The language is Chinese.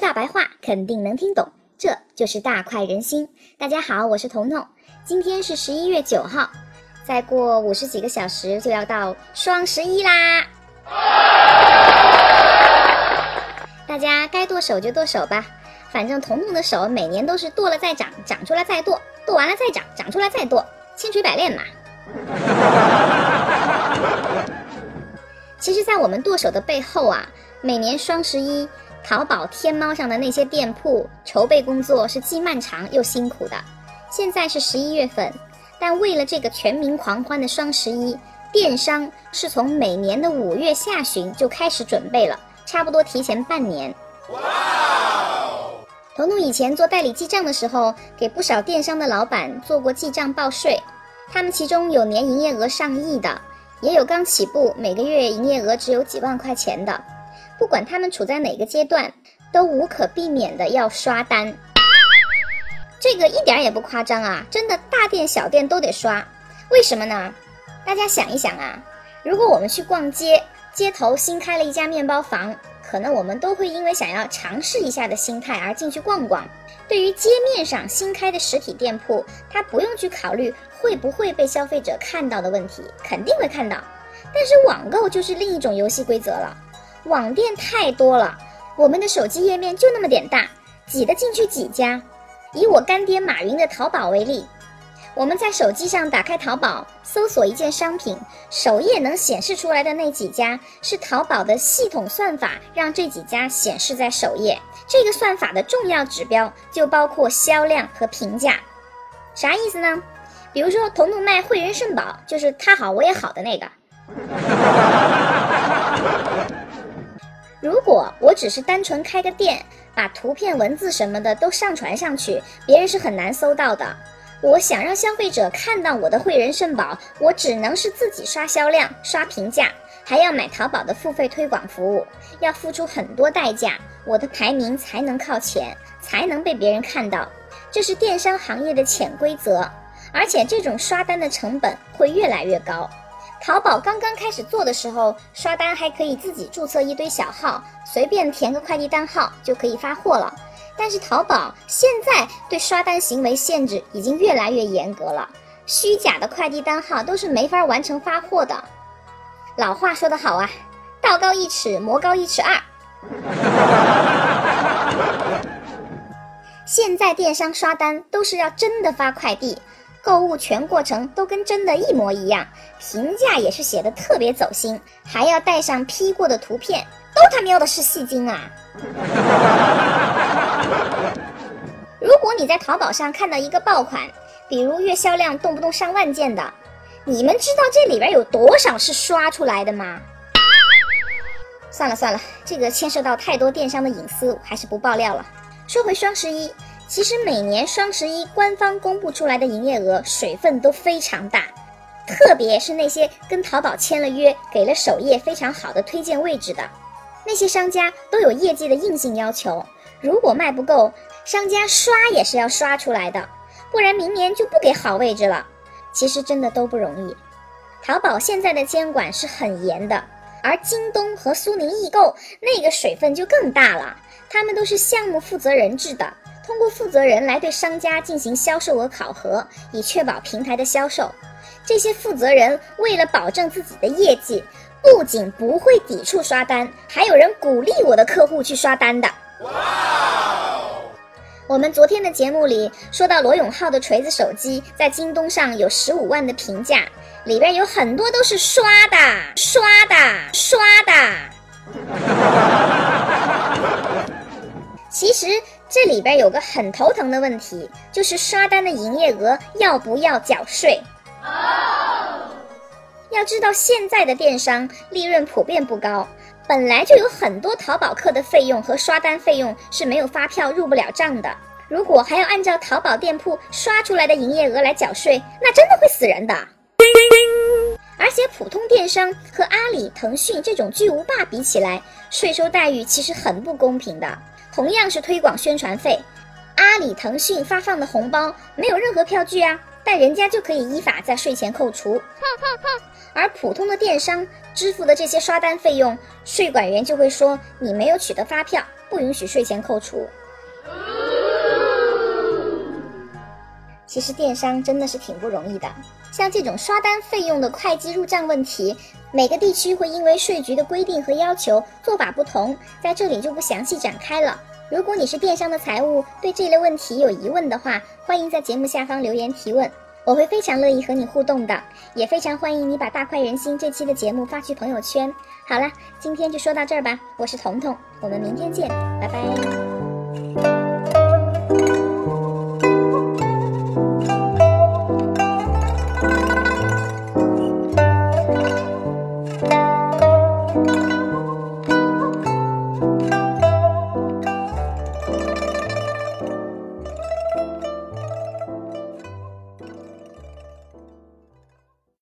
大白话，肯定能听懂。这就是大快人心。大家好，我是彤彤。今天是十一月九号，再过五十几个小时就要到双十一啦。大家该剁手就剁手吧，反正彤彤的手每年都是剁了再长，长出来再剁，剁完了再长，长出来再剁，千锤百炼嘛。其实，在我们剁手的背后啊，每年双十一。淘宝、天猫上的那些店铺筹备工作是既漫长又辛苦的。现在是十一月份，但为了这个全民狂欢的双十一，电商是从每年的五月下旬就开始准备了，差不多提前半年。哇！彤彤以前做代理记账的时候，给不少电商的老板做过记账报税，他们其中有年营业额上亿的，也有刚起步每个月营业额只有几万块钱的。不管他们处在哪个阶段，都无可避免的要刷单。这个一点也不夸张啊，真的大店小店都得刷。为什么呢？大家想一想啊，如果我们去逛街，街头新开了一家面包房，可能我们都会因为想要尝试一下的心态而进去逛逛。对于街面上新开的实体店铺，他不用去考虑会不会被消费者看到的问题，肯定会看到。但是网购就是另一种游戏规则了。网店太多了，我们的手机页面就那么点大，挤得进去几家。以我干爹马云的淘宝为例，我们在手机上打开淘宝，搜索一件商品，首页能显示出来的那几家，是淘宝的系统算法让这几家显示在首页。这个算法的重要指标就包括销量和评价。啥意思呢？比如说，彤彤卖汇仁肾宝，就是他好我也好的那个。如果我只是单纯开个店，把图片、文字什么的都上传上去，别人是很难搜到的。我想让消费者看到我的汇仁肾宝，我只能是自己刷销量、刷评价，还要买淘宝的付费推广服务，要付出很多代价，我的排名才能靠前，才能被别人看到。这是电商行业的潜规则，而且这种刷单的成本会越来越高。淘宝刚刚开始做的时候，刷单还可以自己注册一堆小号，随便填个快递单号就可以发货了。但是淘宝现在对刷单行为限制已经越来越严格了，虚假的快递单号都是没法完成发货的。老话说得好啊，道高一尺，魔高一尺二。现在电商刷单都是要真的发快递。购物全过程都跟真的一模一样，评价也是写的特别走心，还要带上 P 过的图片，都他喵的是戏精啊！如果你在淘宝上看到一个爆款，比如月销量动不动上万件的，你们知道这里边有多少是刷出来的吗？算了算了，这个牵涉到太多电商的隐私，还是不爆料了。说回双十一。其实每年双十一官方公布出来的营业额水分都非常大，特别是那些跟淘宝签了约、给了首页非常好的推荐位置的那些商家，都有业绩的硬性要求。如果卖不够，商家刷也是要刷出来的，不然明年就不给好位置了。其实真的都不容易。淘宝现在的监管是很严的，而京东和苏宁易购那个水分就更大了，他们都是项目负责人制的。通过负责人来对商家进行销售额考核，以确保平台的销售。这些负责人为了保证自己的业绩，不仅不会抵触刷单，还有人鼓励我的客户去刷单的。哇！我们昨天的节目里说到罗永浩的锤子手机在京东上有十五万的评价，里边有很多都是刷的，刷的，刷的。其实。这里边有个很头疼的问题，就是刷单的营业额要不要缴税？要知道现在的电商利润普遍不高，本来就有很多淘宝客的费用和刷单费用是没有发票入不了账的。如果还要按照淘宝店铺刷出来的营业额来缴税，那真的会死人的。而且普通电商和阿里、腾讯这种巨无霸比起来，税收待遇其实很不公平的。同样是推广宣传费，阿里、腾讯发放的红包没有任何票据啊，但人家就可以依法在税前扣除。而普通的电商支付的这些刷单费用，税管员就会说你没有取得发票，不允许税前扣除。其实电商真的是挺不容易的，像这种刷单费用的会计入账问题，每个地区会因为税局的规定和要求做法不同，在这里就不详细展开了。如果你是电商的财务，对这类问题有疑问的话，欢迎在节目下方留言提问，我会非常乐意和你互动的，也非常欢迎你把大快人心这期的节目发去朋友圈。好了，今天就说到这儿吧，我是彤彤，我们明天见，拜拜。